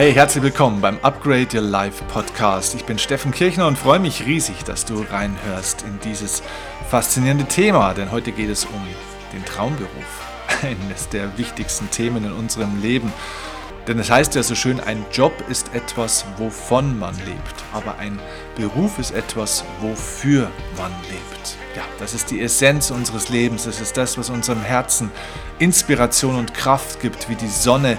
Hey, herzlich willkommen beim Upgrade Your Life Podcast. Ich bin Steffen Kirchner und freue mich riesig, dass du reinhörst in dieses faszinierende Thema, denn heute geht es um den Traumberuf. Eines der wichtigsten Themen in unserem Leben. Denn es heißt ja so schön, ein Job ist etwas, wovon man lebt, aber ein Beruf ist etwas, wofür man lebt. Ja, das ist die Essenz unseres Lebens, das ist das, was unserem Herzen Inspiration und Kraft gibt, wie die Sonne,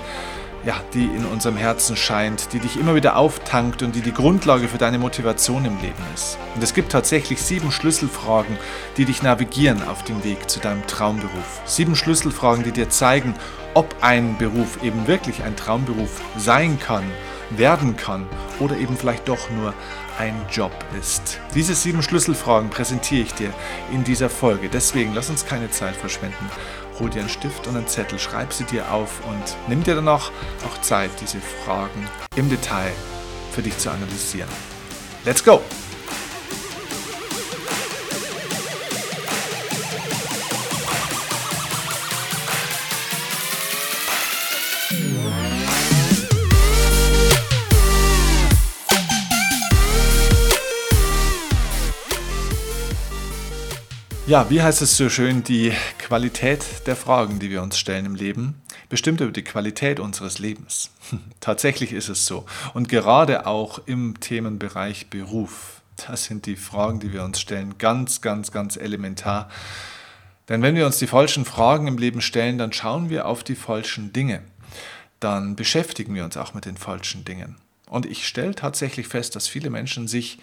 ja, die in unserem Herzen scheint, die dich immer wieder auftankt und die die Grundlage für deine Motivation im Leben ist. Und es gibt tatsächlich sieben Schlüsselfragen, die dich navigieren auf dem Weg zu deinem Traumberuf. Sieben Schlüsselfragen, die dir zeigen, ob ein Beruf eben wirklich ein Traumberuf sein kann, werden kann oder eben vielleicht doch nur ein Job ist. Diese sieben Schlüsselfragen präsentiere ich dir in dieser Folge. Deswegen lass uns keine Zeit verschwenden. Hol dir einen Stift und einen Zettel, schreib sie dir auf und nimm dir danach auch Zeit, diese Fragen im Detail für dich zu analysieren. Let's go! Ja, wie heißt es so schön, die Qualität der Fragen, die wir uns stellen im Leben, bestimmt über die Qualität unseres Lebens. Tatsächlich ist es so. Und gerade auch im Themenbereich Beruf, das sind die Fragen, die wir uns stellen, ganz, ganz, ganz elementar. Denn wenn wir uns die falschen Fragen im Leben stellen, dann schauen wir auf die falschen Dinge. Dann beschäftigen wir uns auch mit den falschen Dingen. Und ich stelle tatsächlich fest, dass viele Menschen sich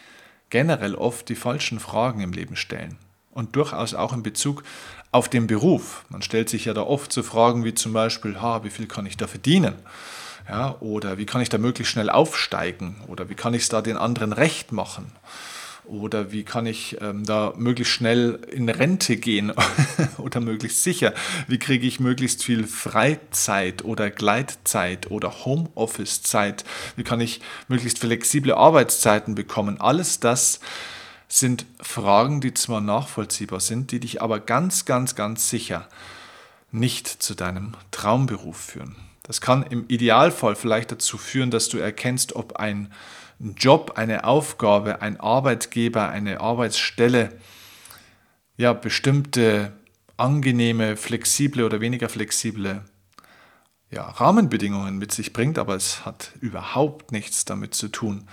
generell oft die falschen Fragen im Leben stellen und durchaus auch in Bezug auf den Beruf. Man stellt sich ja da oft so Fragen wie zum Beispiel, ha, wie viel kann ich da verdienen? Ja, oder wie kann ich da möglichst schnell aufsteigen? Oder wie kann ich es da den anderen recht machen? Oder wie kann ich ähm, da möglichst schnell in Rente gehen oder möglichst sicher? Wie kriege ich möglichst viel Freizeit oder Gleitzeit oder Homeoffice-Zeit? Wie kann ich möglichst flexible Arbeitszeiten bekommen? Alles das sind Fragen, die zwar nachvollziehbar sind, die dich aber ganz, ganz, ganz sicher nicht zu deinem Traumberuf führen. Das kann im Idealfall vielleicht dazu führen, dass du erkennst, ob ein Job, eine Aufgabe, ein Arbeitgeber, eine Arbeitsstelle ja bestimmte angenehme, flexible oder weniger flexible ja, Rahmenbedingungen mit sich bringt, aber es hat überhaupt nichts damit zu tun,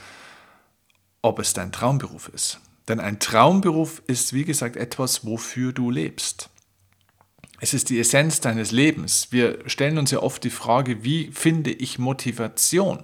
ob es dein Traumberuf ist. Denn ein Traumberuf ist, wie gesagt, etwas, wofür du lebst. Es ist die Essenz deines Lebens. Wir stellen uns ja oft die Frage, wie finde ich Motivation?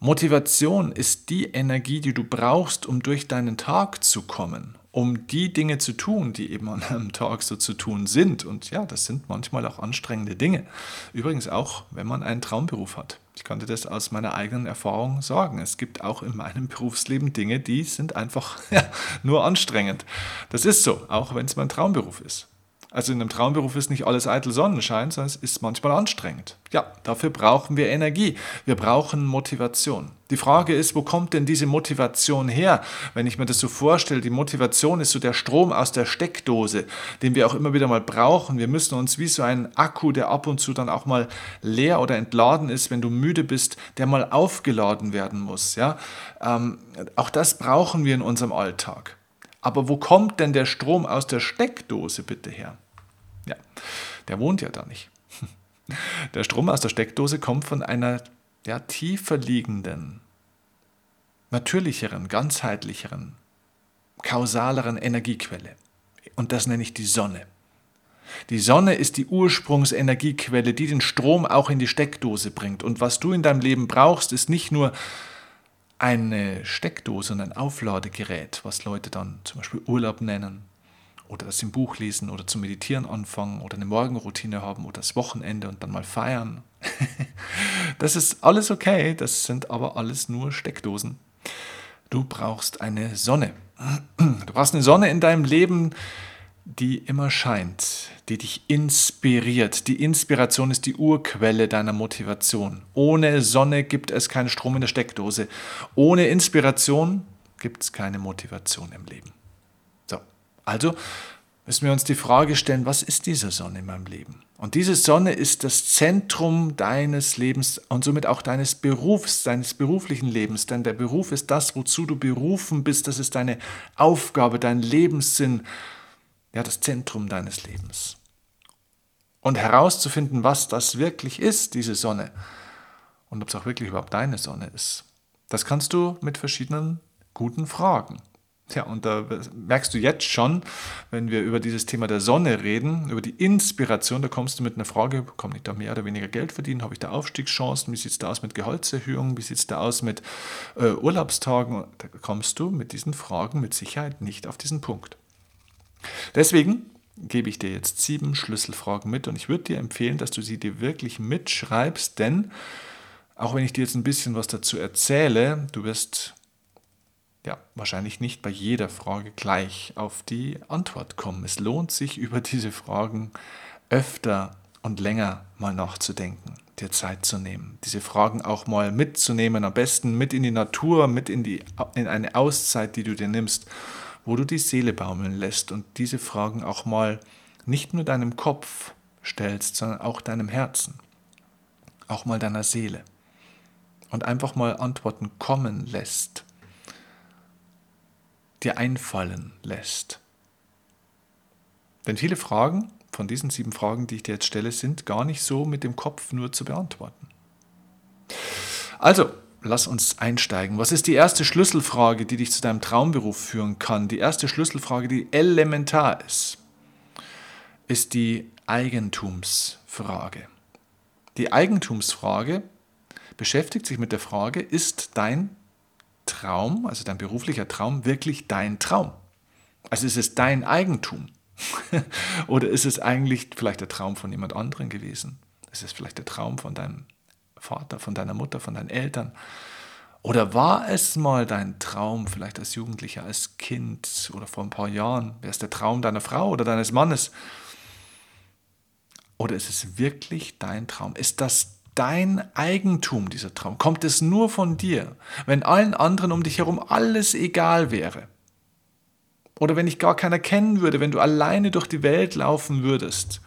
Motivation ist die Energie, die du brauchst, um durch deinen Tag zu kommen um die Dinge zu tun, die eben an einem Tag so zu tun sind. Und ja, das sind manchmal auch anstrengende Dinge. Übrigens auch, wenn man einen Traumberuf hat. Ich konnte das aus meiner eigenen Erfahrung sagen. Es gibt auch in meinem Berufsleben Dinge, die sind einfach nur anstrengend. Das ist so, auch wenn es mein Traumberuf ist. Also in einem Traumberuf ist nicht alles eitel Sonnenschein, sondern es ist manchmal anstrengend. Ja, dafür brauchen wir Energie. Wir brauchen Motivation. Die Frage ist, wo kommt denn diese Motivation her? Wenn ich mir das so vorstelle, die Motivation ist so der Strom aus der Steckdose, den wir auch immer wieder mal brauchen. Wir müssen uns wie so ein Akku, der ab und zu dann auch mal leer oder entladen ist, wenn du müde bist, der mal aufgeladen werden muss. Ja, ähm, auch das brauchen wir in unserem Alltag. Aber wo kommt denn der Strom aus der Steckdose bitte her? Ja, der wohnt ja da nicht. Der Strom aus der Steckdose kommt von einer ja, tiefer liegenden, natürlicheren, ganzheitlicheren, kausaleren Energiequelle. Und das nenne ich die Sonne. Die Sonne ist die Ursprungsenergiequelle, die den Strom auch in die Steckdose bringt. Und was du in deinem Leben brauchst, ist nicht nur eine Steckdose und ein Aufladegerät, was Leute dann zum Beispiel Urlaub nennen oder das im Buch lesen oder zum Meditieren anfangen oder eine Morgenroutine haben oder das Wochenende und dann mal feiern. das ist alles okay, das sind aber alles nur Steckdosen. Du brauchst eine Sonne. Du brauchst eine Sonne in deinem Leben, die immer scheint, die dich inspiriert. Die Inspiration ist die Urquelle deiner Motivation. Ohne Sonne gibt es keinen Strom in der Steckdose. Ohne Inspiration gibt es keine Motivation im Leben. So, also müssen wir uns die Frage stellen, was ist diese Sonne in meinem Leben? Und diese Sonne ist das Zentrum deines Lebens und somit auch deines Berufs, deines beruflichen Lebens. Denn der Beruf ist das, wozu du berufen bist. Das ist deine Aufgabe, dein Lebenssinn, ja, das Zentrum deines Lebens. Und herauszufinden, was das wirklich ist, diese Sonne, und ob es auch wirklich überhaupt deine Sonne ist, das kannst du mit verschiedenen guten Fragen. Tja, und da merkst du jetzt schon, wenn wir über dieses Thema der Sonne reden, über die Inspiration, da kommst du mit einer Frage, kann ich da mehr oder weniger Geld verdienen? Habe ich da Aufstiegschancen? Wie sieht es da aus mit Gehaltserhöhungen? Wie sieht es da aus mit äh, Urlaubstagen? Da kommst du mit diesen Fragen mit Sicherheit nicht auf diesen Punkt. Deswegen gebe ich dir jetzt sieben Schlüsselfragen mit und ich würde dir empfehlen, dass du sie dir wirklich mitschreibst, denn auch wenn ich dir jetzt ein bisschen was dazu erzähle, du wirst ja, wahrscheinlich nicht bei jeder Frage gleich auf die Antwort kommen. Es lohnt sich, über diese Fragen öfter und länger mal nachzudenken, dir Zeit zu nehmen, diese Fragen auch mal mitzunehmen, am besten mit in die Natur, mit in, die, in eine Auszeit, die du dir nimmst, wo du die Seele baumeln lässt und diese Fragen auch mal nicht nur deinem Kopf stellst, sondern auch deinem Herzen, auch mal deiner Seele und einfach mal Antworten kommen lässt dir einfallen lässt. Denn viele Fragen von diesen sieben Fragen, die ich dir jetzt stelle, sind gar nicht so mit dem Kopf nur zu beantworten. Also, lass uns einsteigen. Was ist die erste Schlüsselfrage, die dich zu deinem Traumberuf führen kann? Die erste Schlüsselfrage, die elementar ist, ist die Eigentumsfrage. Die Eigentumsfrage beschäftigt sich mit der Frage, ist dein Traum, also dein beruflicher Traum, wirklich dein Traum? Also ist es dein Eigentum? Oder ist es eigentlich vielleicht der Traum von jemand anderem gewesen? Ist es vielleicht der Traum von deinem Vater, von deiner Mutter, von deinen Eltern? Oder war es mal dein Traum, vielleicht als Jugendlicher, als Kind oder vor ein paar Jahren? Wäre es der Traum deiner Frau oder deines Mannes? Oder ist es wirklich dein Traum? Ist das dein Eigentum, dieser Traum? Kommt es nur von dir, wenn allen anderen um dich herum alles egal wäre? Oder wenn dich gar keiner kennen würde, wenn du alleine durch die Welt laufen würdest,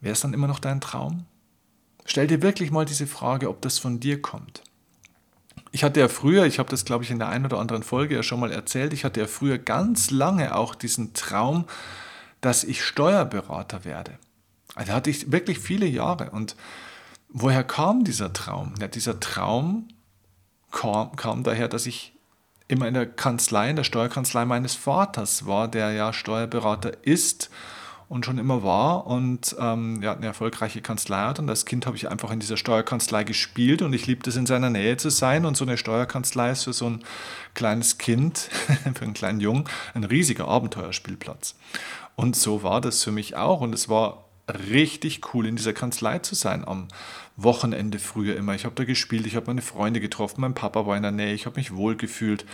wäre es dann immer noch dein Traum? Stell dir wirklich mal diese Frage, ob das von dir kommt. Ich hatte ja früher, ich habe das glaube ich in der einen oder anderen Folge ja schon mal erzählt, ich hatte ja früher ganz lange auch diesen Traum, dass ich Steuerberater werde. Also hatte ich wirklich viele Jahre und Woher kam dieser Traum? Ja, dieser Traum kam, kam daher, dass ich immer in der Kanzlei, in der Steuerkanzlei meines Vaters war, der ja Steuerberater ist und schon immer war und ähm, ja, eine erfolgreiche Kanzlei hat. Und als Kind habe ich einfach in dieser Steuerkanzlei gespielt und ich liebte es, in seiner Nähe zu sein. Und so eine Steuerkanzlei ist für so ein kleines Kind, für einen kleinen Jungen, ein riesiger Abenteuerspielplatz. Und so war das für mich auch. Und es war richtig cool, in dieser Kanzlei zu sein am Wochenende früher immer. Ich habe da gespielt, ich habe meine Freunde getroffen, mein Papa war in der Nähe, ich habe mich wohl gefühlt.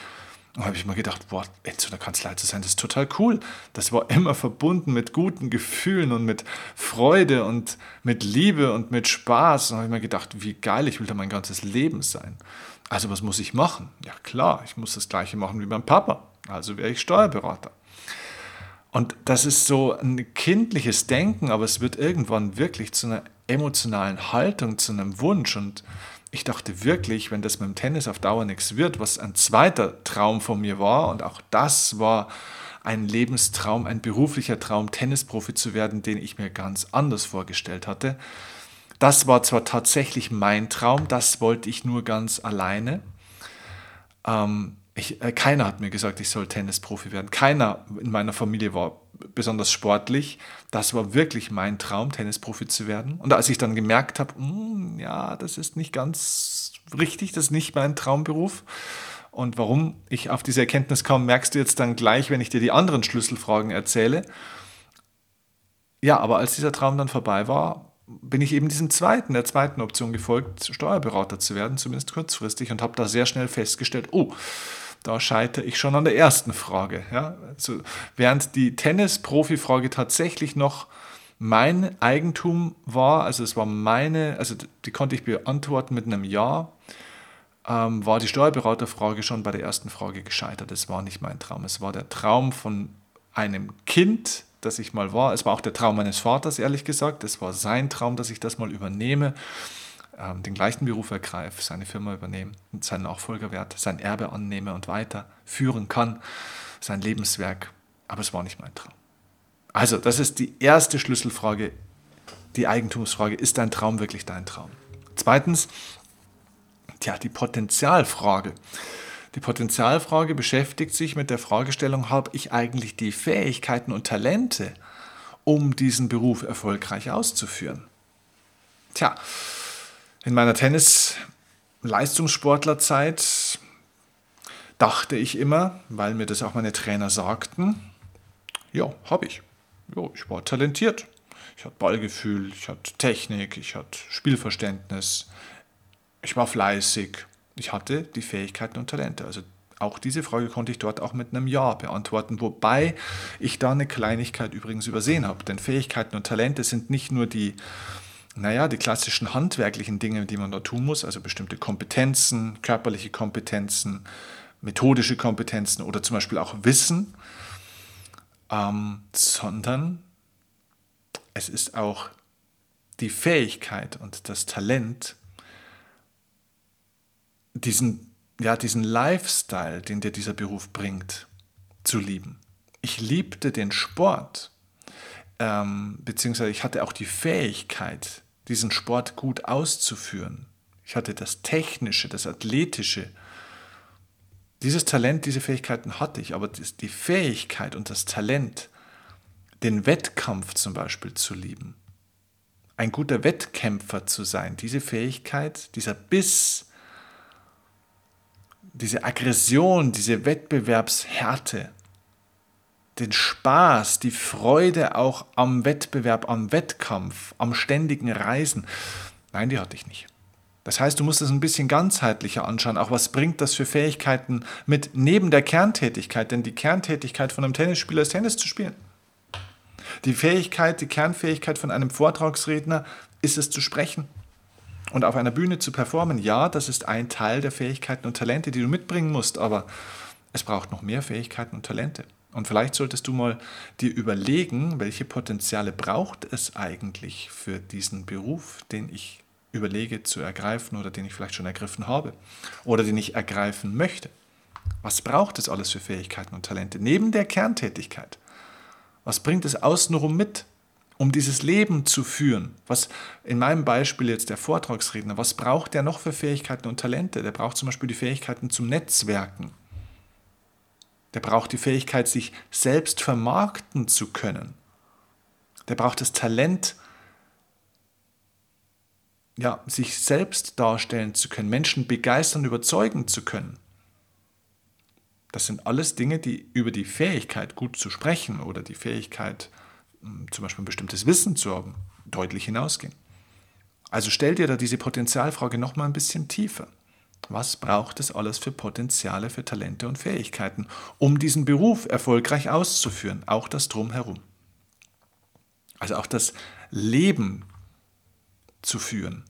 Da habe ich mir gedacht, boah, in so einer Kanzlei zu sein, das ist total cool. Das war immer verbunden mit guten Gefühlen und mit Freude und mit Liebe und mit Spaß. Und habe ich mir gedacht, wie geil, ich will da mein ganzes Leben sein. Also was muss ich machen? Ja klar, ich muss das gleiche machen wie mein Papa. Also wäre ich Steuerberater. Und das ist so ein kindliches Denken, aber es wird irgendwann wirklich zu einer emotionalen Haltung, zu einem Wunsch. Und ich dachte wirklich, wenn das mit dem Tennis auf Dauer nichts wird, was ein zweiter Traum von mir war, und auch das war ein Lebenstraum, ein beruflicher Traum, Tennisprofi zu werden, den ich mir ganz anders vorgestellt hatte. Das war zwar tatsächlich mein Traum, das wollte ich nur ganz alleine. Ähm, ich, äh, keiner hat mir gesagt, ich soll Tennisprofi werden. Keiner in meiner Familie war besonders sportlich. Das war wirklich mein Traum, Tennisprofi zu werden. Und als ich dann gemerkt habe, hm, ja, das ist nicht ganz richtig, das ist nicht mein Traumberuf. Und warum ich auf diese Erkenntnis kam, merkst du jetzt dann gleich, wenn ich dir die anderen Schlüsselfragen erzähle. Ja, aber als dieser Traum dann vorbei war, bin ich eben diesem zweiten, der zweiten Option gefolgt, Steuerberater zu werden, zumindest kurzfristig, und habe da sehr schnell festgestellt, oh, da scheitere ich schon an der ersten Frage. Ja? Also, während die Tennis-Profi-Frage tatsächlich noch mein Eigentum war, also es war meine, also die konnte ich beantworten mit einem Ja, ähm, war die Steuerberaterfrage schon bei der ersten Frage gescheitert. Es war nicht mein Traum, es war der Traum von einem Kind, dass ich mal war. Es war auch der Traum meines Vaters, ehrlich gesagt. Es war sein Traum, dass ich das mal übernehme, ähm, den gleichen Beruf ergreife, seine Firma übernehme, seinen Nachfolger werde, sein Erbe annehme und weiterführen kann, sein Lebenswerk. Aber es war nicht mein Traum. Also, das ist die erste Schlüsselfrage, die Eigentumsfrage. Ist dein Traum wirklich dein Traum? Zweitens, tja, die Potenzialfrage. Die Potenzialfrage beschäftigt sich mit der Fragestellung, habe ich eigentlich die Fähigkeiten und Talente, um diesen Beruf erfolgreich auszuführen? Tja, in meiner Tennis-Leistungssportlerzeit dachte ich immer, weil mir das auch meine Trainer sagten, ja, habe ich. Ja, ich war talentiert. Ich hatte Ballgefühl, ich hatte Technik, ich hatte Spielverständnis, ich war fleißig, ich hatte die Fähigkeiten und Talente. Also auch diese Frage konnte ich dort auch mit einem Ja beantworten, wobei ich da eine Kleinigkeit übrigens übersehen habe. Denn Fähigkeiten und Talente sind nicht nur die, naja, die klassischen handwerklichen Dinge, die man da tun muss, also bestimmte Kompetenzen, körperliche Kompetenzen, methodische Kompetenzen oder zum Beispiel auch Wissen, ähm, sondern es ist auch die Fähigkeit und das Talent, diesen, ja, diesen Lifestyle, den dir dieser Beruf bringt, zu lieben. Ich liebte den Sport, ähm, beziehungsweise ich hatte auch die Fähigkeit, diesen Sport gut auszuführen. Ich hatte das Technische, das Athletische. Dieses Talent, diese Fähigkeiten hatte ich, aber die Fähigkeit und das Talent, den Wettkampf zum Beispiel zu lieben, ein guter Wettkämpfer zu sein, diese Fähigkeit, dieser Biss, diese Aggression, diese Wettbewerbshärte, den Spaß, die Freude auch am Wettbewerb, am Wettkampf, am ständigen Reisen. Nein, die hatte ich nicht. Das heißt, du musst es ein bisschen ganzheitlicher anschauen. Auch was bringt das für Fähigkeiten mit neben der Kerntätigkeit? Denn die Kerntätigkeit von einem Tennisspieler ist Tennis zu spielen. Die Fähigkeit, die Kernfähigkeit von einem Vortragsredner ist es zu sprechen und auf einer Bühne zu performen. Ja, das ist ein Teil der Fähigkeiten und Talente, die du mitbringen musst, aber es braucht noch mehr Fähigkeiten und Talente. Und vielleicht solltest du mal dir überlegen, welche Potenziale braucht es eigentlich für diesen Beruf, den ich überlege zu ergreifen oder den ich vielleicht schon ergriffen habe oder den ich ergreifen möchte. Was braucht es alles für Fähigkeiten und Talente neben der Kerntätigkeit? Was bringt es außenrum mit, um dieses Leben zu führen? Was in meinem Beispiel jetzt der Vortragsredner, was braucht der noch für Fähigkeiten und Talente? Der braucht zum Beispiel die Fähigkeiten zum Netzwerken. Der braucht die Fähigkeit, sich selbst vermarkten zu können. Der braucht das Talent, ja, sich selbst darstellen zu können, Menschen begeistern, überzeugen zu können. Das sind alles Dinge, die über die Fähigkeit, gut zu sprechen oder die Fähigkeit, hm, zum Beispiel ein bestimmtes Wissen zu haben, deutlich hinausgehen. Also stell dir da diese Potenzialfrage nochmal ein bisschen tiefer. Was braucht es alles für Potenziale, für Talente und Fähigkeiten, um diesen Beruf erfolgreich auszuführen, auch das drumherum? Also auch das Leben zu führen,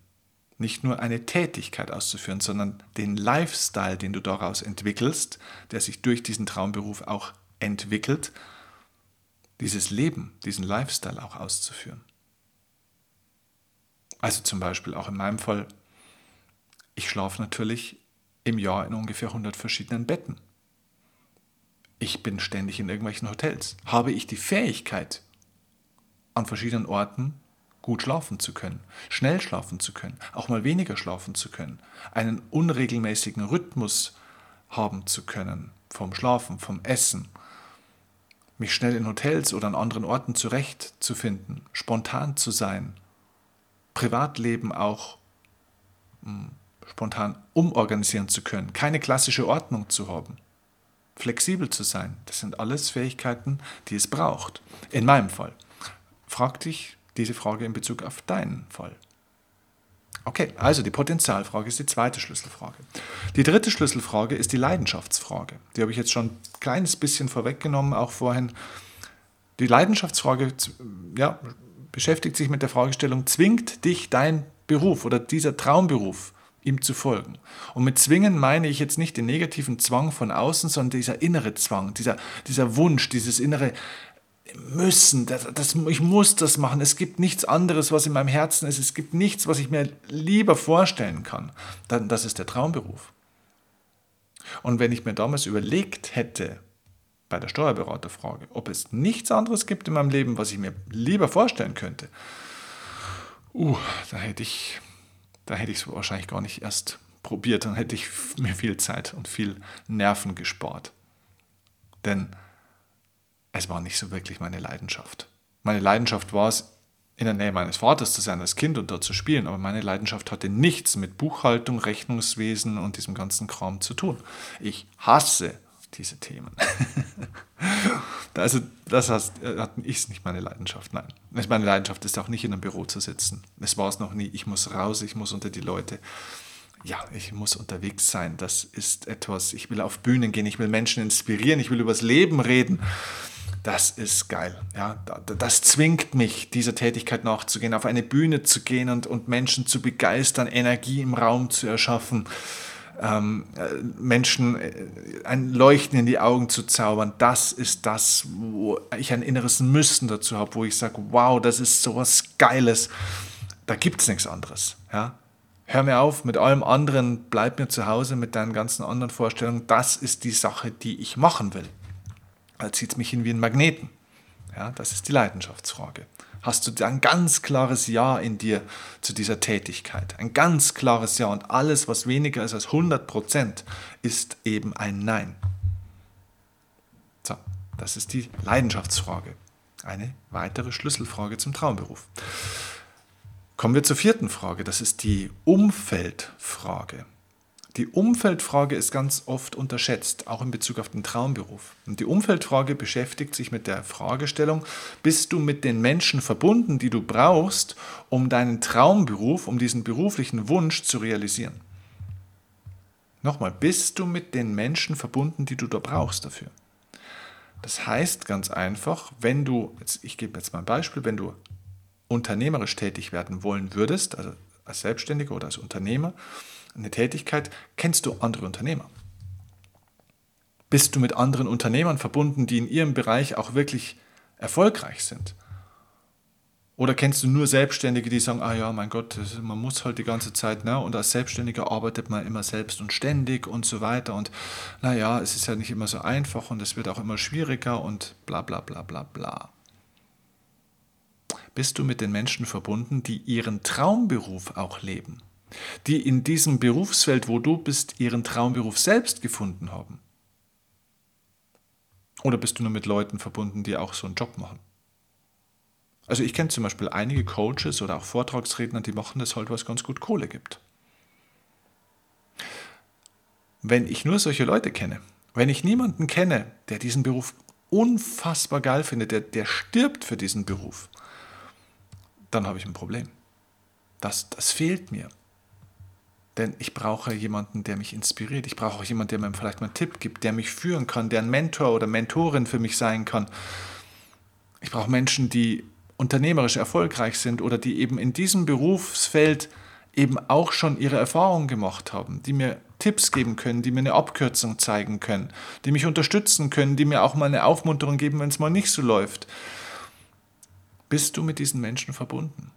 nicht nur eine Tätigkeit auszuführen, sondern den Lifestyle, den du daraus entwickelst, der sich durch diesen Traumberuf auch entwickelt, dieses Leben, diesen Lifestyle auch auszuführen. Also zum Beispiel auch in meinem Fall, ich schlafe natürlich im Jahr in ungefähr 100 verschiedenen Betten. Ich bin ständig in irgendwelchen Hotels. Habe ich die Fähigkeit, an verschiedenen Orten gut schlafen zu können, schnell schlafen zu können, auch mal weniger schlafen zu können, einen unregelmäßigen Rhythmus haben zu können vom Schlafen, vom Essen, mich schnell in Hotels oder an anderen Orten zurechtzufinden, spontan zu sein, Privatleben auch hm, spontan umorganisieren zu können, keine klassische Ordnung zu haben, flexibel zu sein. Das sind alles Fähigkeiten, die es braucht. In meinem Fall. Frag dich, diese Frage in Bezug auf deinen Fall. Okay, also die Potenzialfrage ist die zweite Schlüsselfrage. Die dritte Schlüsselfrage ist die Leidenschaftsfrage. Die habe ich jetzt schon ein kleines bisschen vorweggenommen, auch vorhin. Die Leidenschaftsfrage ja, beschäftigt sich mit der Fragestellung, zwingt dich dein Beruf oder dieser Traumberuf ihm zu folgen? Und mit zwingen meine ich jetzt nicht den negativen Zwang von außen, sondern dieser innere Zwang, dieser, dieser Wunsch, dieses innere müssen, das, das, ich muss das machen. Es gibt nichts anderes, was in meinem Herzen ist. Es gibt nichts, was ich mir lieber vorstellen kann. Dann, das ist der Traumberuf. Und wenn ich mir damals überlegt hätte, bei der Steuerberaterfrage, ob es nichts anderes gibt in meinem Leben, was ich mir lieber vorstellen könnte, uh, da hätte ich, da hätte ich es wahrscheinlich gar nicht erst probiert, dann hätte ich mir viel Zeit und viel Nerven gespart. Denn es war nicht so wirklich meine Leidenschaft. Meine Leidenschaft war es, in der Nähe meines Vaters zu sein als Kind und dort zu spielen, aber meine Leidenschaft hatte nichts mit Buchhaltung, Rechnungswesen und diesem ganzen Kram zu tun. Ich hasse diese Themen. also das heißt, äh, ist nicht meine Leidenschaft, nein. Meine Leidenschaft ist auch nicht in einem Büro zu sitzen. Es war es noch nie. Ich muss raus, ich muss unter die Leute ja, ich muss unterwegs sein. Das ist etwas, ich will auf Bühnen gehen, ich will Menschen inspirieren, ich will übers Leben reden. Das ist geil. Ja, das zwingt mich, dieser Tätigkeit nachzugehen, auf eine Bühne zu gehen und, und Menschen zu begeistern, Energie im Raum zu erschaffen, ähm, äh, Menschen äh, ein Leuchten in die Augen zu zaubern. Das ist das, wo ich ein inneres Müssen dazu habe, wo ich sage, wow, das ist sowas Geiles. Da gibt es nichts anderes. Ja? hör mir auf mit allem anderen, bleib mir zu Hause mit deinen ganzen anderen Vorstellungen. Das ist die Sache, die ich machen will. Da zieht es mich hin wie ein Magneten. Ja, das ist die Leidenschaftsfrage. Hast du ein ganz klares Ja in dir zu dieser Tätigkeit? Ein ganz klares Ja und alles, was weniger ist als 100 Prozent, ist eben ein Nein. So, das ist die Leidenschaftsfrage. Eine weitere Schlüsselfrage zum Traumberuf. Kommen wir zur vierten Frage, das ist die Umfeldfrage. Die Umfeldfrage ist ganz oft unterschätzt, auch in Bezug auf den Traumberuf. Und die Umfeldfrage beschäftigt sich mit der Fragestellung, bist du mit den Menschen verbunden, die du brauchst, um deinen Traumberuf, um diesen beruflichen Wunsch zu realisieren? Nochmal, bist du mit den Menschen verbunden, die du da brauchst dafür? Das heißt ganz einfach, wenn du, jetzt, ich gebe jetzt mal ein Beispiel, wenn du unternehmerisch tätig werden wollen würdest, also als Selbstständiger oder als Unternehmer, eine Tätigkeit, kennst du andere Unternehmer? Bist du mit anderen Unternehmern verbunden, die in ihrem Bereich auch wirklich erfolgreich sind? Oder kennst du nur Selbstständige, die sagen, ah ja, mein Gott, man muss halt die ganze Zeit, ne? und als Selbstständiger arbeitet man immer selbst und ständig und so weiter und naja, es ist ja nicht immer so einfach und es wird auch immer schwieriger und bla bla bla bla bla bist du mit den Menschen verbunden, die ihren Traumberuf auch leben, die in diesem Berufsfeld, wo du bist, ihren Traumberuf selbst gefunden haben. Oder bist du nur mit Leuten verbunden, die auch so einen Job machen? Also ich kenne zum Beispiel einige Coaches oder auch Vortragsredner, die machen das halt, was ganz gut Kohle gibt. Wenn ich nur solche Leute kenne, wenn ich niemanden kenne, der diesen Beruf unfassbar geil findet, der, der stirbt für diesen Beruf, dann habe ich ein Problem. Das, das fehlt mir. Denn ich brauche jemanden, der mich inspiriert. Ich brauche auch jemanden, der mir vielleicht mal einen Tipp gibt, der mich führen kann, der ein Mentor oder Mentorin für mich sein kann. Ich brauche Menschen, die unternehmerisch erfolgreich sind oder die eben in diesem Berufsfeld eben auch schon ihre Erfahrungen gemacht haben, die mir Tipps geben können, die mir eine Abkürzung zeigen können, die mich unterstützen können, die mir auch mal eine Aufmunterung geben, wenn es mal nicht so läuft bist du mit diesen Menschen verbunden.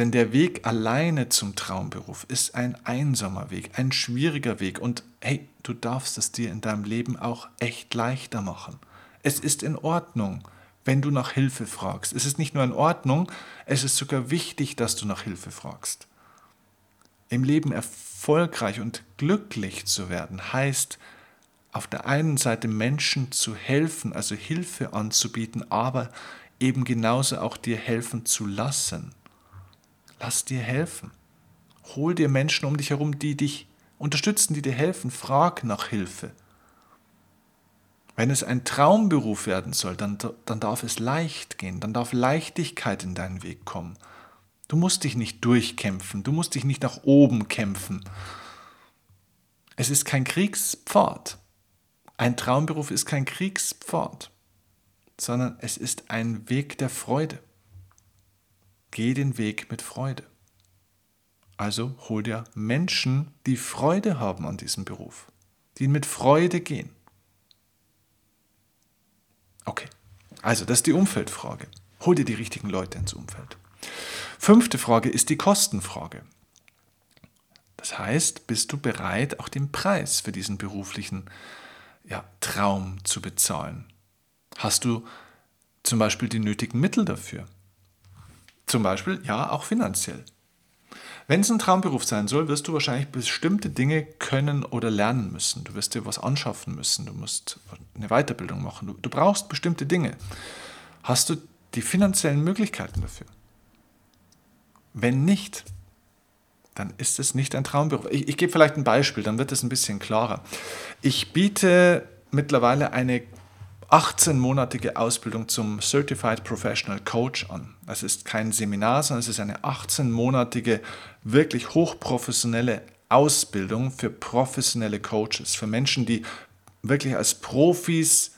Denn der Weg alleine zum Traumberuf ist ein einsamer Weg, ein schwieriger Weg. Und hey, du darfst es dir in deinem Leben auch echt leichter machen. Es ist in Ordnung, wenn du nach Hilfe fragst. Es ist nicht nur in Ordnung, es ist sogar wichtig, dass du nach Hilfe fragst. Im Leben erfolgreich und glücklich zu werden heißt, auf der einen Seite Menschen zu helfen, also Hilfe anzubieten, aber eben genauso auch dir helfen zu lassen. Lass dir helfen. Hol dir Menschen um dich herum, die dich unterstützen, die dir helfen. Frag nach Hilfe. Wenn es ein Traumberuf werden soll, dann, dann darf es leicht gehen, dann darf Leichtigkeit in deinen Weg kommen. Du musst dich nicht durchkämpfen, du musst dich nicht nach oben kämpfen. Es ist kein Kriegspfad. Ein Traumberuf ist kein Kriegspfad sondern es ist ein Weg der Freude. Geh den Weg mit Freude. Also hol dir Menschen, die Freude haben an diesem Beruf, die mit Freude gehen. Okay, Also, das ist die Umfeldfrage. Hol dir die richtigen Leute ins Umfeld. Fünfte Frage ist die Kostenfrage. Das heißt, bist du bereit, auch den Preis für diesen beruflichen ja, Traum zu bezahlen? Hast du zum Beispiel die nötigen Mittel dafür? Zum Beispiel, ja, auch finanziell. Wenn es ein Traumberuf sein soll, wirst du wahrscheinlich bestimmte Dinge können oder lernen müssen. Du wirst dir was anschaffen müssen, du musst eine Weiterbildung machen. Du, du brauchst bestimmte Dinge. Hast du die finanziellen Möglichkeiten dafür? Wenn nicht, dann ist es nicht ein Traumberuf. Ich, ich gebe vielleicht ein Beispiel, dann wird es ein bisschen klarer. Ich biete mittlerweile eine 18-monatige Ausbildung zum Certified Professional Coach an. Das ist kein Seminar, sondern es ist eine 18-monatige, wirklich hochprofessionelle Ausbildung für professionelle Coaches, für Menschen, die wirklich als Profis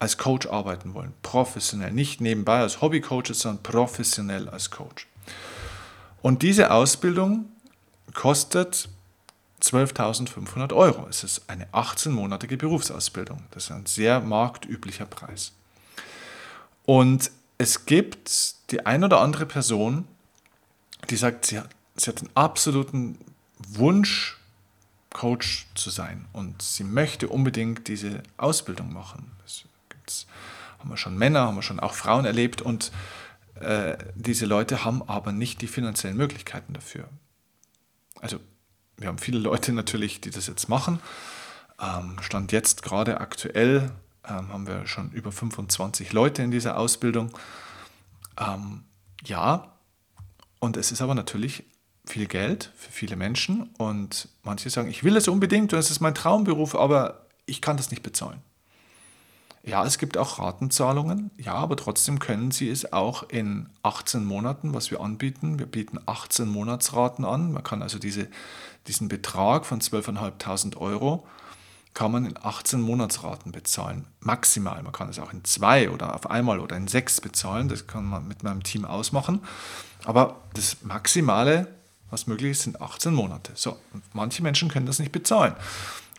als Coach arbeiten wollen. Professionell, nicht nebenbei als Hobbycoaches, sondern professionell als Coach. Und diese Ausbildung kostet 12.500 Euro. Es ist eine 18-monatige Berufsausbildung. Das ist ein sehr marktüblicher Preis. Und es gibt die ein oder andere Person, die sagt, sie hat, sie hat den absoluten Wunsch, Coach zu sein und sie möchte unbedingt diese Ausbildung machen. Das gibt's, haben wir schon Männer, haben wir schon auch Frauen erlebt und äh, diese Leute haben aber nicht die finanziellen Möglichkeiten dafür. Also wir haben viele Leute natürlich, die das jetzt machen. Ähm, Stand jetzt gerade aktuell ähm, haben wir schon über 25 Leute in dieser Ausbildung. Ähm, ja, und es ist aber natürlich viel Geld für viele Menschen und manche sagen, ich will es unbedingt und es ist mein Traumberuf, aber ich kann das nicht bezahlen. Ja, es gibt auch Ratenzahlungen. Ja, aber trotzdem können Sie es auch in 18 Monaten, was wir anbieten. Wir bieten 18 Monatsraten an. Man kann also diese, diesen Betrag von 12.500 Euro kann man in 18 Monatsraten bezahlen. Maximal. Man kann es auch in zwei oder auf einmal oder in sechs bezahlen. Das kann man mit meinem Team ausmachen. Aber das Maximale, was möglich ist, sind 18 Monate. So, manche Menschen können das nicht bezahlen.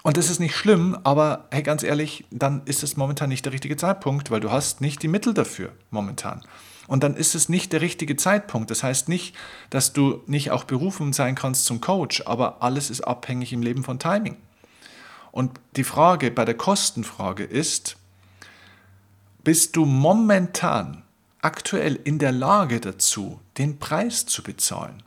Und das ist nicht schlimm, aber hey, ganz ehrlich, dann ist es momentan nicht der richtige Zeitpunkt, weil du hast nicht die Mittel dafür momentan. Und dann ist es nicht der richtige Zeitpunkt. Das heißt nicht, dass du nicht auch berufen sein kannst zum Coach, aber alles ist abhängig im Leben von Timing. Und die Frage bei der Kostenfrage ist, bist du momentan aktuell in der Lage dazu, den Preis zu bezahlen?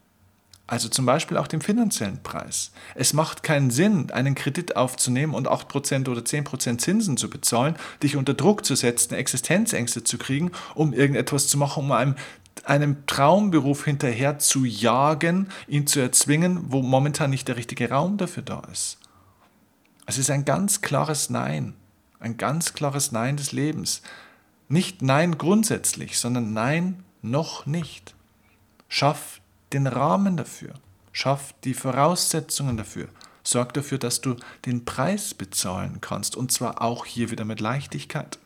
Also zum Beispiel auch den finanziellen Preis. Es macht keinen Sinn, einen Kredit aufzunehmen und 8% oder 10% Zinsen zu bezahlen, dich unter Druck zu setzen, Existenzängste zu kriegen, um irgendetwas zu machen, um einem, einem Traumberuf hinterher zu jagen, ihn zu erzwingen, wo momentan nicht der richtige Raum dafür da ist. Es ist ein ganz klares Nein, ein ganz klares Nein des Lebens. Nicht Nein grundsätzlich, sondern Nein noch nicht. Schaff den Rahmen dafür, schaff die Voraussetzungen dafür, sorg dafür, dass du den Preis bezahlen kannst und zwar auch hier wieder mit Leichtigkeit.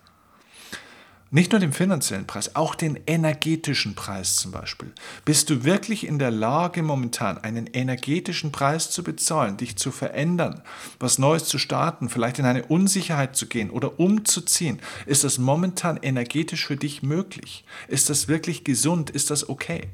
Nicht nur den finanziellen Preis, auch den energetischen Preis zum Beispiel. Bist du wirklich in der Lage, momentan einen energetischen Preis zu bezahlen, dich zu verändern, was Neues zu starten, vielleicht in eine Unsicherheit zu gehen oder umzuziehen? Ist das momentan energetisch für dich möglich? Ist das wirklich gesund? Ist das okay?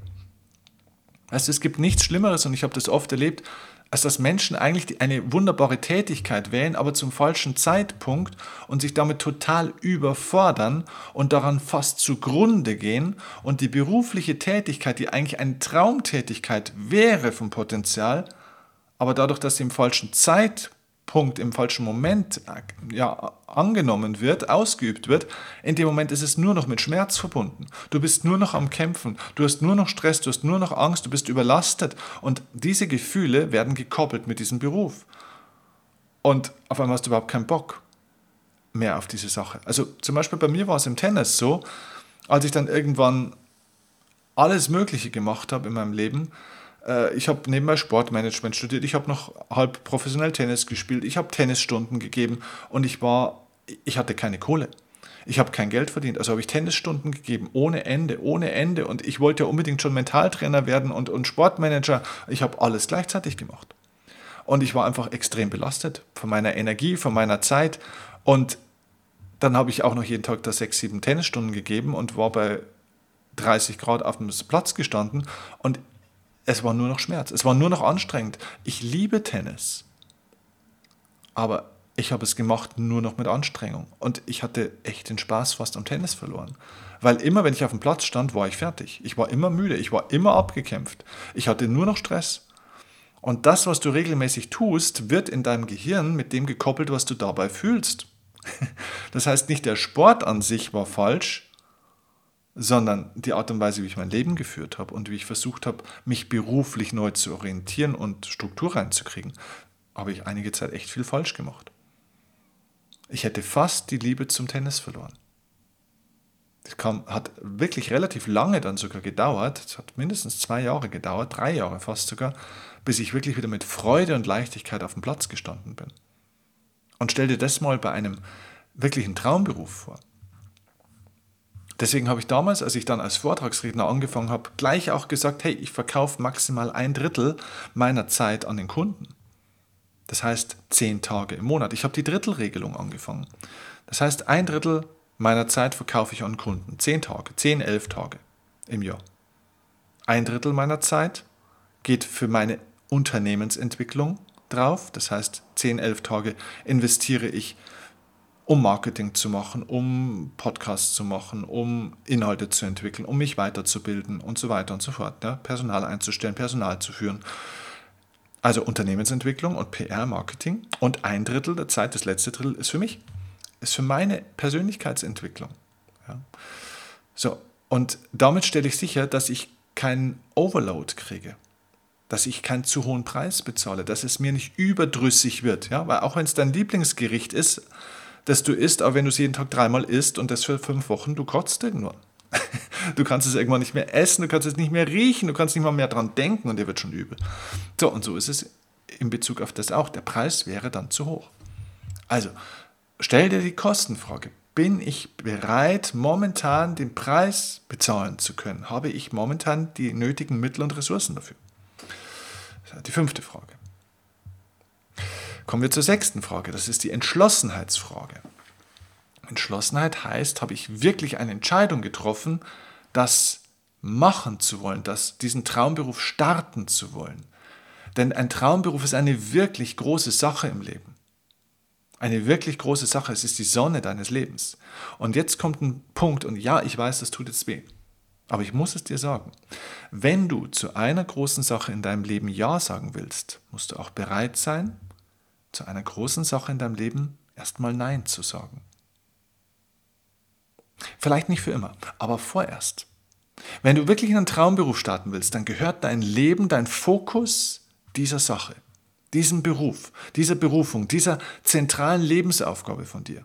Also es gibt nichts Schlimmeres, und ich habe das oft erlebt, als dass Menschen eigentlich eine wunderbare Tätigkeit wählen, aber zum falschen Zeitpunkt und sich damit total überfordern und daran fast zugrunde gehen und die berufliche Tätigkeit, die eigentlich eine Traumtätigkeit wäre vom Potenzial, aber dadurch, dass sie im falschen Zeitpunkt Punkt im falschen Moment äh, ja, angenommen wird, ausgeübt wird, in dem Moment ist es nur noch mit Schmerz verbunden. Du bist nur noch am Kämpfen, du hast nur noch Stress, du hast nur noch Angst, du bist überlastet und diese Gefühle werden gekoppelt mit diesem Beruf. Und auf einmal hast du überhaupt keinen Bock mehr auf diese Sache. Also zum Beispiel bei mir war es im Tennis so, als ich dann irgendwann alles Mögliche gemacht habe in meinem Leben, ich habe nebenbei Sportmanagement studiert, ich habe noch halb professionell Tennis gespielt, ich habe Tennisstunden gegeben und ich war, ich hatte keine Kohle. Ich habe kein Geld verdient, also habe ich Tennisstunden gegeben, ohne Ende, ohne Ende. Und ich wollte ja unbedingt schon Mentaltrainer werden und, und Sportmanager. Ich habe alles gleichzeitig gemacht. Und ich war einfach extrem belastet von meiner Energie, von meiner Zeit. Und Dann habe ich auch noch jeden Tag da sechs, sieben Tennisstunden gegeben und war bei 30 Grad auf dem Platz gestanden und es war nur noch Schmerz, es war nur noch anstrengend. Ich liebe Tennis, aber ich habe es gemacht nur noch mit Anstrengung und ich hatte echt den Spaß fast am Tennis verloren. Weil immer, wenn ich auf dem Platz stand, war ich fertig. Ich war immer müde, ich war immer abgekämpft. Ich hatte nur noch Stress. Und das, was du regelmäßig tust, wird in deinem Gehirn mit dem gekoppelt, was du dabei fühlst. Das heißt, nicht der Sport an sich war falsch, sondern die Art und Weise, wie ich mein Leben geführt habe und wie ich versucht habe, mich beruflich neu zu orientieren und Struktur reinzukriegen, habe ich einige Zeit echt viel falsch gemacht. Ich hätte fast die Liebe zum Tennis verloren. Das hat wirklich relativ lange dann sogar gedauert. Es hat mindestens zwei Jahre gedauert, drei Jahre fast sogar, bis ich wirklich wieder mit Freude und Leichtigkeit auf dem Platz gestanden bin. Und stell dir das mal bei einem wirklichen Traumberuf vor. Deswegen habe ich damals, als ich dann als Vortragsredner angefangen habe, gleich auch gesagt, hey, ich verkaufe maximal ein Drittel meiner Zeit an den Kunden. Das heißt zehn Tage im Monat. Ich habe die Drittelregelung angefangen. Das heißt, ein Drittel meiner Zeit verkaufe ich an Kunden. Zehn Tage, zehn, elf Tage im Jahr. Ein Drittel meiner Zeit geht für meine Unternehmensentwicklung drauf. Das heißt, zehn, elf Tage investiere ich um Marketing zu machen, um Podcasts zu machen, um Inhalte zu entwickeln, um mich weiterzubilden und so weiter und so fort. Ja? Personal einzustellen, Personal zu führen. Also Unternehmensentwicklung und PR-Marketing. Und ein Drittel der Zeit, das letzte Drittel, ist für mich, ist für meine Persönlichkeitsentwicklung. Ja? So, und damit stelle ich sicher, dass ich keinen Overload kriege dass ich keinen zu hohen Preis bezahle, dass es mir nicht überdrüssig wird. Ja? Weil auch wenn es dein Lieblingsgericht ist, das du isst, aber wenn du es jeden Tag dreimal isst und das für fünf Wochen, du kotzt irgendwann. Du kannst es irgendwann nicht mehr essen, du kannst es nicht mehr riechen, du kannst nicht mal mehr dran denken und dir wird schon übel. So, und so ist es in Bezug auf das auch. Der Preis wäre dann zu hoch. Also, stell dir die Kostenfrage. Bin ich bereit, momentan den Preis bezahlen zu können? Habe ich momentan die nötigen Mittel und Ressourcen dafür? Die fünfte Frage. Kommen wir zur sechsten Frage. Das ist die Entschlossenheitsfrage. Entschlossenheit heißt, habe ich wirklich eine Entscheidung getroffen, das machen zu wollen, das, diesen Traumberuf starten zu wollen. Denn ein Traumberuf ist eine wirklich große Sache im Leben. Eine wirklich große Sache. Es ist die Sonne deines Lebens. Und jetzt kommt ein Punkt, und ja, ich weiß, das tut jetzt weh. Aber ich muss es dir sagen. Wenn du zu einer großen Sache in deinem Leben Ja sagen willst, musst du auch bereit sein, zu einer großen Sache in deinem Leben erstmal Nein zu sagen. Vielleicht nicht für immer, aber vorerst. Wenn du wirklich in einen Traumberuf starten willst, dann gehört dein Leben, dein Fokus dieser Sache, diesem Beruf, dieser Berufung, dieser zentralen Lebensaufgabe von dir.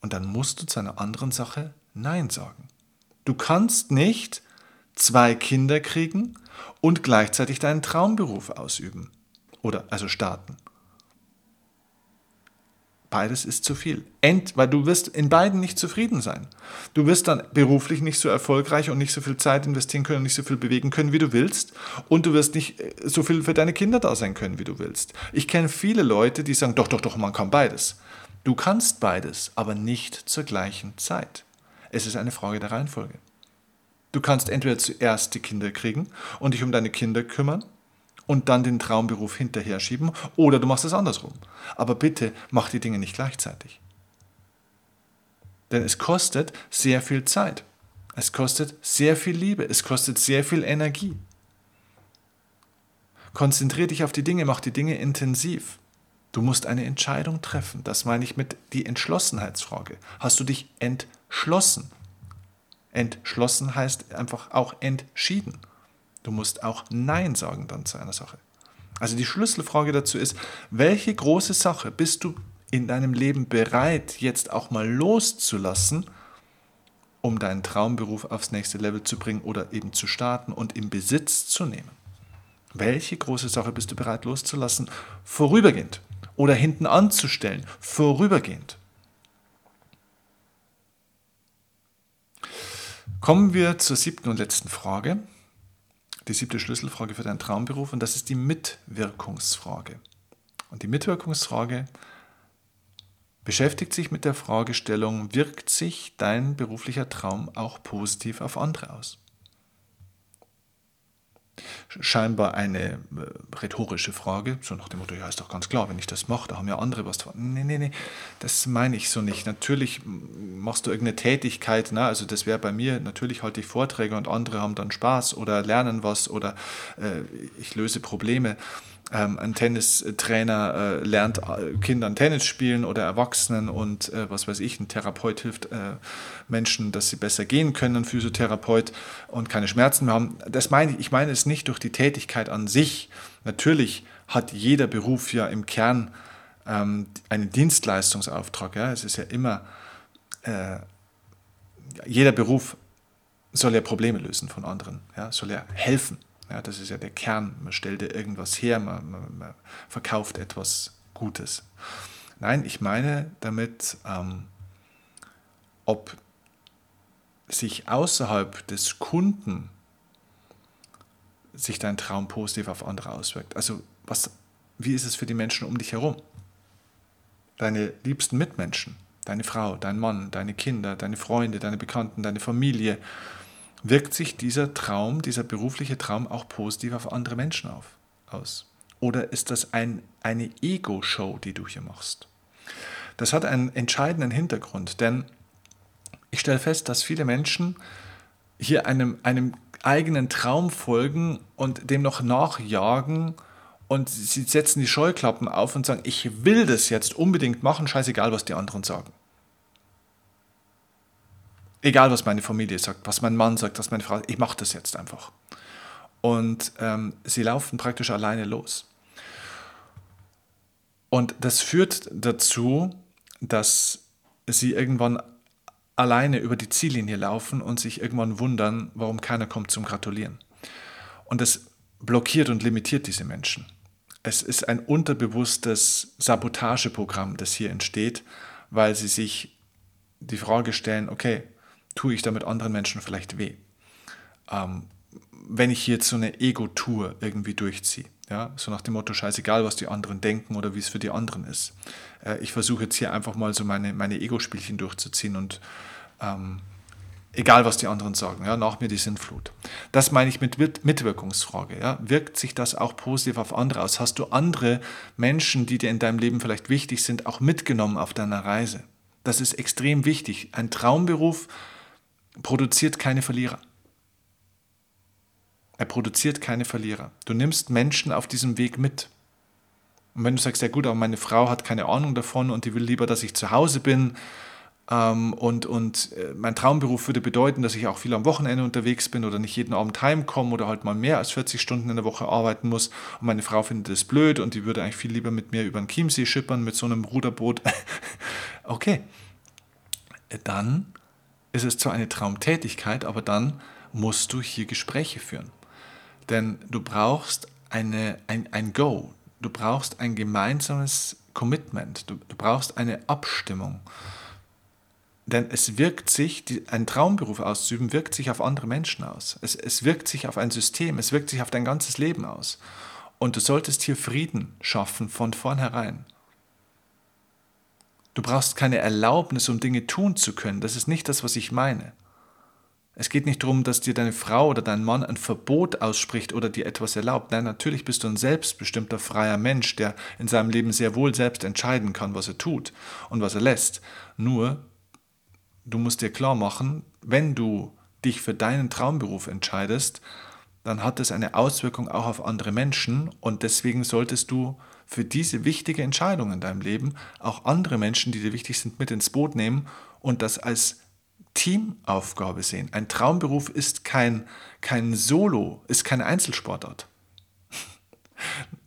Und dann musst du zu einer anderen Sache Nein sagen. Du kannst nicht zwei Kinder kriegen und gleichzeitig deinen Traumberuf ausüben oder also starten. Beides ist zu viel. End, weil du wirst in beiden nicht zufrieden sein. Du wirst dann beruflich nicht so erfolgreich und nicht so viel Zeit investieren können, nicht so viel bewegen können, wie du willst. Und du wirst nicht äh, so viel für deine Kinder da sein können, wie du willst. Ich kenne viele Leute, die sagen, doch, doch, doch, man kann beides. Du kannst beides, aber nicht zur gleichen Zeit. Es ist eine Frage der Reihenfolge. Du kannst entweder zuerst die Kinder kriegen und dich um deine Kinder kümmern und dann den Traumberuf hinterher schieben oder du machst es andersrum. Aber bitte mach die Dinge nicht gleichzeitig. Denn es kostet sehr viel Zeit. Es kostet sehr viel Liebe. Es kostet sehr viel Energie. Konzentrier dich auf die Dinge, mach die Dinge intensiv. Du musst eine Entscheidung treffen. Das meine ich mit die Entschlossenheitsfrage. Hast du dich entschlossen? Entschlossen heißt einfach auch entschieden. Du musst auch Nein sagen dann zu einer Sache. Also die Schlüsselfrage dazu ist, welche große Sache bist du in deinem Leben bereit, jetzt auch mal loszulassen, um deinen Traumberuf aufs nächste Level zu bringen oder eben zu starten und in Besitz zu nehmen? Welche große Sache bist du bereit loszulassen, vorübergehend oder hinten anzustellen, vorübergehend? Kommen wir zur siebten und letzten Frage die siebte Schlüsselfrage für deinen Traumberuf und das ist die Mitwirkungsfrage. Und die Mitwirkungsfrage beschäftigt sich mit der Fragestellung, wirkt sich dein beruflicher Traum auch positiv auf andere aus? Scheinbar eine äh, rhetorische Frage, so nach dem Motto, ja, ist doch ganz klar, wenn ich das mache, da haben ja andere was davon. Nee, nee, nee, das meine ich so nicht. Natürlich machst du irgendeine Tätigkeit, ne? also das wäre bei mir, natürlich halte ich Vorträge und andere haben dann Spaß oder lernen was oder äh, ich löse Probleme ähm, ein Tennistrainer äh, lernt äh, Kindern Tennis spielen oder Erwachsenen und äh, was weiß ich, ein Therapeut hilft äh, Menschen, dass sie besser gehen können, ein Physiotherapeut und keine Schmerzen mehr haben. Das meine ich, ich meine es nicht durch die Tätigkeit an sich. Natürlich hat jeder Beruf ja im Kern ähm, einen Dienstleistungsauftrag. Ja? Es ist ja immer, äh, jeder Beruf soll ja Probleme lösen von anderen, ja? soll ja helfen. Ja, das ist ja der Kern. Man stellt dir irgendwas her, man, man, man, verkauft etwas Gutes. Nein, ich meine damit, ähm, ob sich außerhalb des Kunden sich dein Traum positiv auf andere auswirkt. Also was, wie ist es für die Menschen um dich herum? Deine liebsten Mitmenschen, deine Frau, dein Mann, deine Kinder, deine Freunde, deine Bekannten, deine Familie, wirkt sich dieser Traum, dieser berufliche Traum auch positiv auf andere Menschen auf, aus? Oder ist das ein, eine Ego-Show, die du hier machst? Das hat einen entscheidenden Hintergrund, denn ich stelle fest, dass viele Menschen hier einem, einem eigenen Traum folgen und dem noch nachjagen und sie setzen die Scheuklappen auf und sagen, ich will das jetzt unbedingt machen, scheißegal, was die anderen sagen. Egal, was meine Familie sagt, was mein Mann sagt, was meine Frau, ich mache das jetzt einfach. Und ähm, sie laufen praktisch alleine los. Und das führt dazu, dass sie irgendwann alleine über die Ziellinie laufen und sich irgendwann wundern, warum keiner kommt zum Gratulieren. Und das blockiert und limitiert diese Menschen. Es ist ein unterbewusstes Sabotageprogramm, das hier entsteht, weil sie sich die Frage stellen, okay, tue ich damit anderen Menschen vielleicht weh. Ähm, wenn ich jetzt so eine Ego-Tour irgendwie durchziehe. Ja, so nach dem Motto, scheißegal, was die anderen denken oder wie es für die anderen ist. Äh, ich versuche jetzt hier einfach mal so meine, meine Ego-Spielchen durchzuziehen und ähm, egal, was die anderen sagen, ja, nach mir die Sinnflut. Das meine ich mit Mitwirkungsfrage. Ja. Wirkt sich das auch positiv auf andere aus? Hast du andere Menschen, die dir in deinem Leben vielleicht wichtig sind, auch mitgenommen auf deiner Reise? Das ist extrem wichtig. Ein Traumberuf produziert keine Verlierer. Er produziert keine Verlierer. Du nimmst Menschen auf diesem Weg mit. Und wenn du sagst, ja gut, aber meine Frau hat keine Ahnung davon und die will lieber, dass ich zu Hause bin ähm, und, und äh, mein Traumberuf würde bedeuten, dass ich auch viel am Wochenende unterwegs bin oder nicht jeden Abend heimkomme oder halt mal mehr als 40 Stunden in der Woche arbeiten muss und meine Frau findet das blöd und die würde eigentlich viel lieber mit mir über den Chiemsee schippern mit so einem Ruderboot. okay, dann ist es zwar eine Traumtätigkeit, aber dann musst du hier Gespräche führen. Denn du brauchst eine, ein, ein Go, du brauchst ein gemeinsames Commitment, du, du brauchst eine Abstimmung. Denn es wirkt sich, die, ein Traumberuf auszuüben, wirkt sich auf andere Menschen aus. Es, es wirkt sich auf ein System, es wirkt sich auf dein ganzes Leben aus. Und du solltest hier Frieden schaffen von vornherein. Du brauchst keine Erlaubnis, um Dinge tun zu können. Das ist nicht das, was ich meine. Es geht nicht darum, dass dir deine Frau oder dein Mann ein Verbot ausspricht oder dir etwas erlaubt. Nein, natürlich bist du ein selbstbestimmter freier Mensch, der in seinem Leben sehr wohl selbst entscheiden kann, was er tut und was er lässt. Nur, du musst dir klar machen, wenn du dich für deinen Traumberuf entscheidest, dann hat es eine Auswirkung auch auf andere Menschen und deswegen solltest du für diese wichtige Entscheidung in deinem Leben auch andere Menschen, die dir wichtig sind, mit ins Boot nehmen und das als Teamaufgabe sehen. Ein Traumberuf ist kein, kein Solo, ist keine Einzelsportart.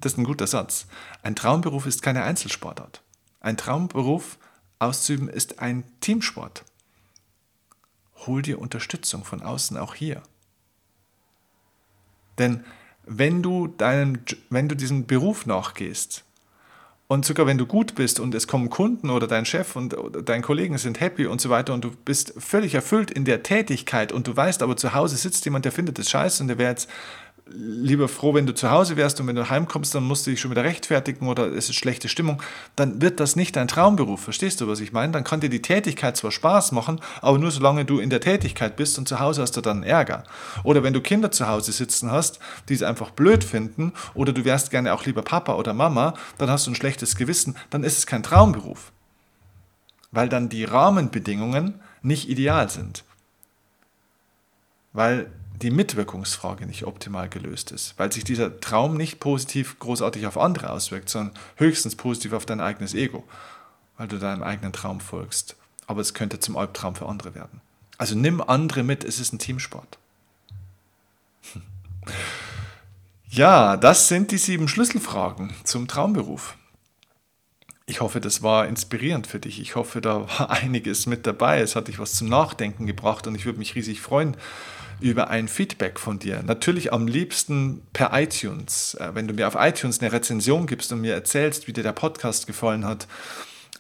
Das ist ein guter Satz. Ein Traumberuf ist keine Einzelsportart. Ein Traumberuf auszuüben ist ein Teamsport. Hol dir Unterstützung von außen auch hier. Denn wenn du, deinem, wenn du diesem Beruf nachgehst und sogar wenn du gut bist und es kommen Kunden oder dein Chef und dein Kollegen sind happy und so weiter und du bist völlig erfüllt in der Tätigkeit und du weißt aber zu Hause sitzt jemand, der findet das scheiße und der wäre jetzt lieber froh, wenn du zu Hause wärst und wenn du heimkommst, dann musst du dich schon wieder rechtfertigen oder es ist schlechte Stimmung, dann wird das nicht dein Traumberuf. Verstehst du, was ich meine? Dann kann dir die Tätigkeit zwar Spaß machen, aber nur solange du in der Tätigkeit bist und zu Hause hast du dann Ärger. Oder wenn du Kinder zu Hause sitzen hast, die es einfach blöd finden oder du wärst gerne auch lieber Papa oder Mama, dann hast du ein schlechtes Gewissen, dann ist es kein Traumberuf. Weil dann die Rahmenbedingungen nicht ideal sind. Weil die Mitwirkungsfrage nicht optimal gelöst ist, weil sich dieser Traum nicht positiv großartig auf andere auswirkt, sondern höchstens positiv auf dein eigenes Ego, weil du deinem eigenen Traum folgst. Aber es könnte zum Albtraum für andere werden. Also nimm andere mit, es ist ein Teamsport. Ja, das sind die sieben Schlüsselfragen zum Traumberuf. Ich hoffe, das war inspirierend für dich. Ich hoffe, da war einiges mit dabei. Es hat dich was zum Nachdenken gebracht und ich würde mich riesig freuen, über ein Feedback von dir. Natürlich am liebsten per iTunes. Äh, wenn du mir auf iTunes eine Rezension gibst und mir erzählst, wie dir der Podcast gefallen hat,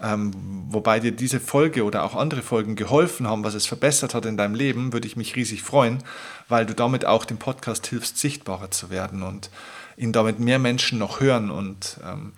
ähm, wobei dir diese Folge oder auch andere Folgen geholfen haben, was es verbessert hat in deinem Leben, würde ich mich riesig freuen, weil du damit auch dem Podcast hilfst, sichtbarer zu werden und ihn damit mehr Menschen noch hören. Und ähm,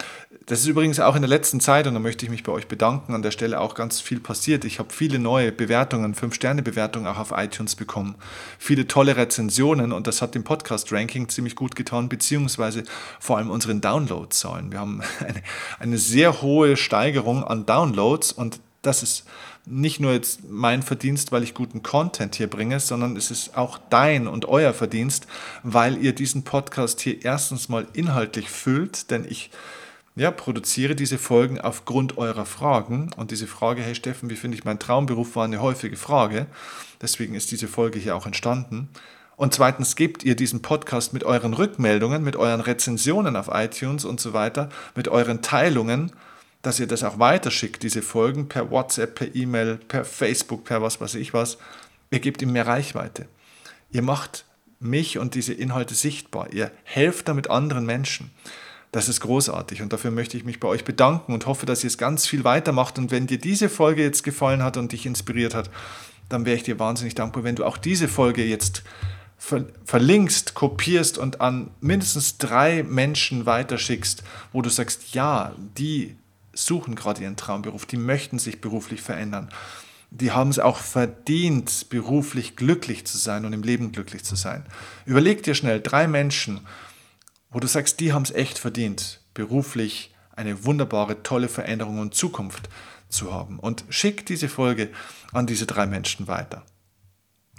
das ist übrigens auch in der letzten Zeit, und da möchte ich mich bei euch bedanken, an der Stelle auch ganz viel passiert. Ich habe viele neue Bewertungen, 5-Sterne-Bewertungen auch auf iTunes bekommen, viele tolle Rezensionen und das hat dem Podcast-Ranking ziemlich gut getan, beziehungsweise vor allem unseren Downloadzahlen. Wir haben eine, eine sehr hohe Steigerung an Downloads und das ist nicht nur jetzt mein Verdienst, weil ich guten Content hier bringe, sondern es ist auch dein und euer Verdienst, weil ihr diesen Podcast hier erstens mal inhaltlich füllt, denn ich ja, produziere diese Folgen aufgrund eurer Fragen. Und diese Frage, hey Steffen, wie finde ich meinen Traumberuf, war eine häufige Frage. Deswegen ist diese Folge hier auch entstanden. Und zweitens gebt ihr diesen Podcast mit euren Rückmeldungen, mit euren Rezensionen auf iTunes und so weiter, mit euren Teilungen, dass ihr das auch weiterschickt, diese Folgen per WhatsApp, per E-Mail, per Facebook, per was weiß ich was. Ihr gebt ihm mehr Reichweite. Ihr macht mich und diese Inhalte sichtbar. Ihr helft damit anderen Menschen. Das ist großartig und dafür möchte ich mich bei euch bedanken und hoffe, dass ihr es ganz viel weitermacht. Und wenn dir diese Folge jetzt gefallen hat und dich inspiriert hat, dann wäre ich dir wahnsinnig dankbar, wenn du auch diese Folge jetzt verlinkst, kopierst und an mindestens drei Menschen weiterschickst, wo du sagst, ja, die suchen gerade ihren Traumberuf, die möchten sich beruflich verändern. Die haben es auch verdient, beruflich glücklich zu sein und im Leben glücklich zu sein. Überleg dir schnell drei Menschen, wo du sagst, die haben es echt verdient, beruflich eine wunderbare, tolle Veränderung und Zukunft zu haben. Und schick diese Folge an diese drei Menschen weiter.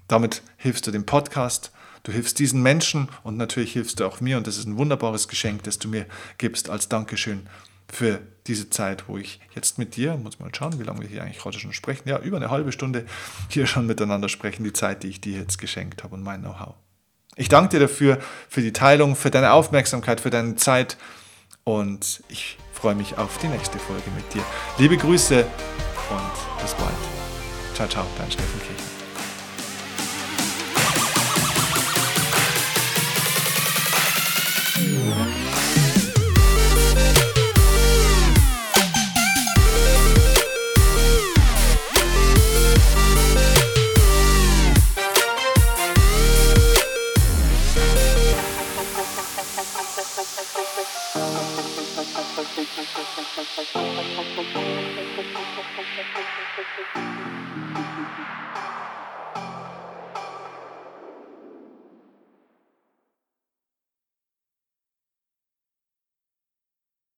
Damit hilfst du dem Podcast, du hilfst diesen Menschen und natürlich hilfst du auch mir. Und das ist ein wunderbares Geschenk, das du mir gibst als Dankeschön für diese Zeit, wo ich jetzt mit dir, muss mal schauen, wie lange wir hier eigentlich gerade schon sprechen, ja, über eine halbe Stunde hier schon miteinander sprechen, die Zeit, die ich dir jetzt geschenkt habe und mein Know-how. Ich danke dir dafür, für die Teilung, für deine Aufmerksamkeit, für deine Zeit und ich freue mich auf die nächste Folge mit dir. Liebe Grüße und bis bald. Ciao, ciao, dein Steffen Kirchner. Thank you.